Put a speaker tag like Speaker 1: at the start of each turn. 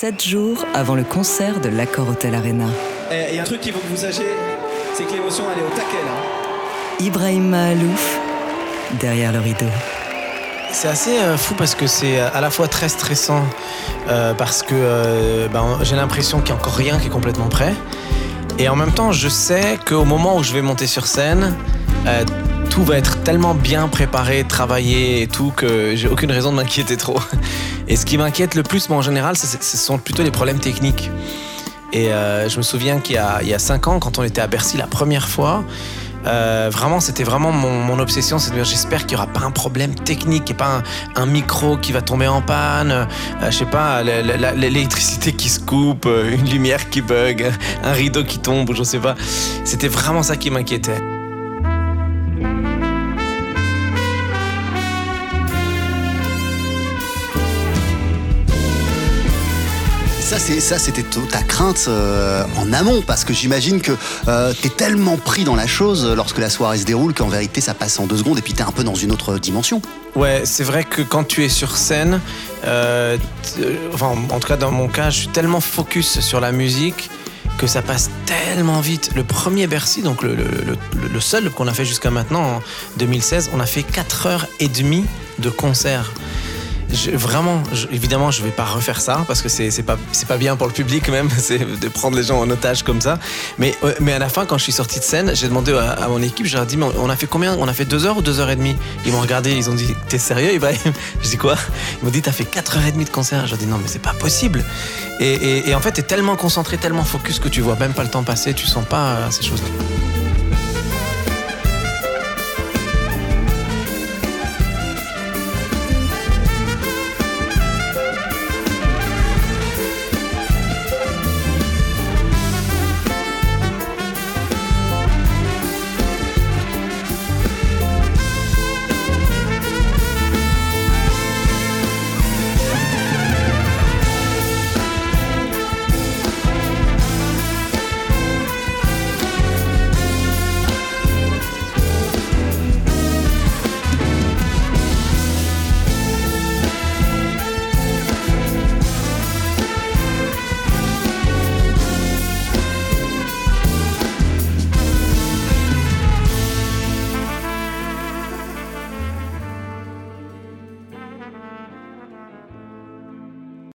Speaker 1: 7 jours avant le concert de l'Accord Hotel Arena.
Speaker 2: Et il y a un truc qu'il faut que vous sachiez, c'est que l'émotion elle est au taquet là.
Speaker 1: Ibrahim Mahalouf, derrière le rideau.
Speaker 3: C'est assez euh, fou parce que c'est à la fois très stressant euh, parce que euh, ben, j'ai l'impression qu'il n'y a encore rien qui est complètement prêt. Et en même temps, je sais qu'au moment où je vais monter sur scène, euh, tout va être tellement bien préparé, travaillé et tout que j'ai aucune raison de m'inquiéter trop. Et ce qui m'inquiète le plus, moi en général, ce sont plutôt les problèmes techniques. Et euh, je me souviens qu'il y a, il y a cinq ans, quand on était à Bercy la première fois, euh, vraiment, c'était vraiment mon, obsession, c'est de dire j'espère qu'il n'y aura pas un problème technique, et pas un, micro qui va tomber en panne, euh, je sais pas, l'électricité qui se coupe, euh, une lumière qui bug, un rideau qui tombe, je sais pas. C'était vraiment ça qui m'inquiétait.
Speaker 4: Ça, c'était ta crainte euh, en amont, parce que j'imagine que euh, t'es tellement pris dans la chose euh, lorsque la soirée se déroule qu'en vérité, ça passe en deux secondes et puis t'es un peu dans une autre dimension.
Speaker 3: Ouais, c'est vrai que quand tu es sur scène, euh, enfin, en tout cas dans mon cas, je suis tellement focus sur la musique que ça passe tellement vite. Le premier Bercy, donc le seul qu'on a fait jusqu'à maintenant, en 2016, on a fait 4 heures et demie de concert. Vraiment, évidemment, je vais pas refaire ça parce que c'est pas pas bien pour le public même, c'est de prendre les gens en otage comme ça. Mais euh, mais à la fin, quand je suis sorti de scène, j'ai demandé à, mon équipe, je leur ai dit, mais on a fait combien? On a fait deux heures ou deux heures et demie? Ils m'ont regardé, ils ont dit, t'es sérieux Ibrahim Je dis quoi Ils m'ont dit, t'as fait quatre heures et demie de concert. Je leur ai dit, non, mais c'est pas possible. Et, et- en fait, t'es tellement concentré, tellement focus que tu vois même pas le temps passer, tu sens pas euh, ces choses-là.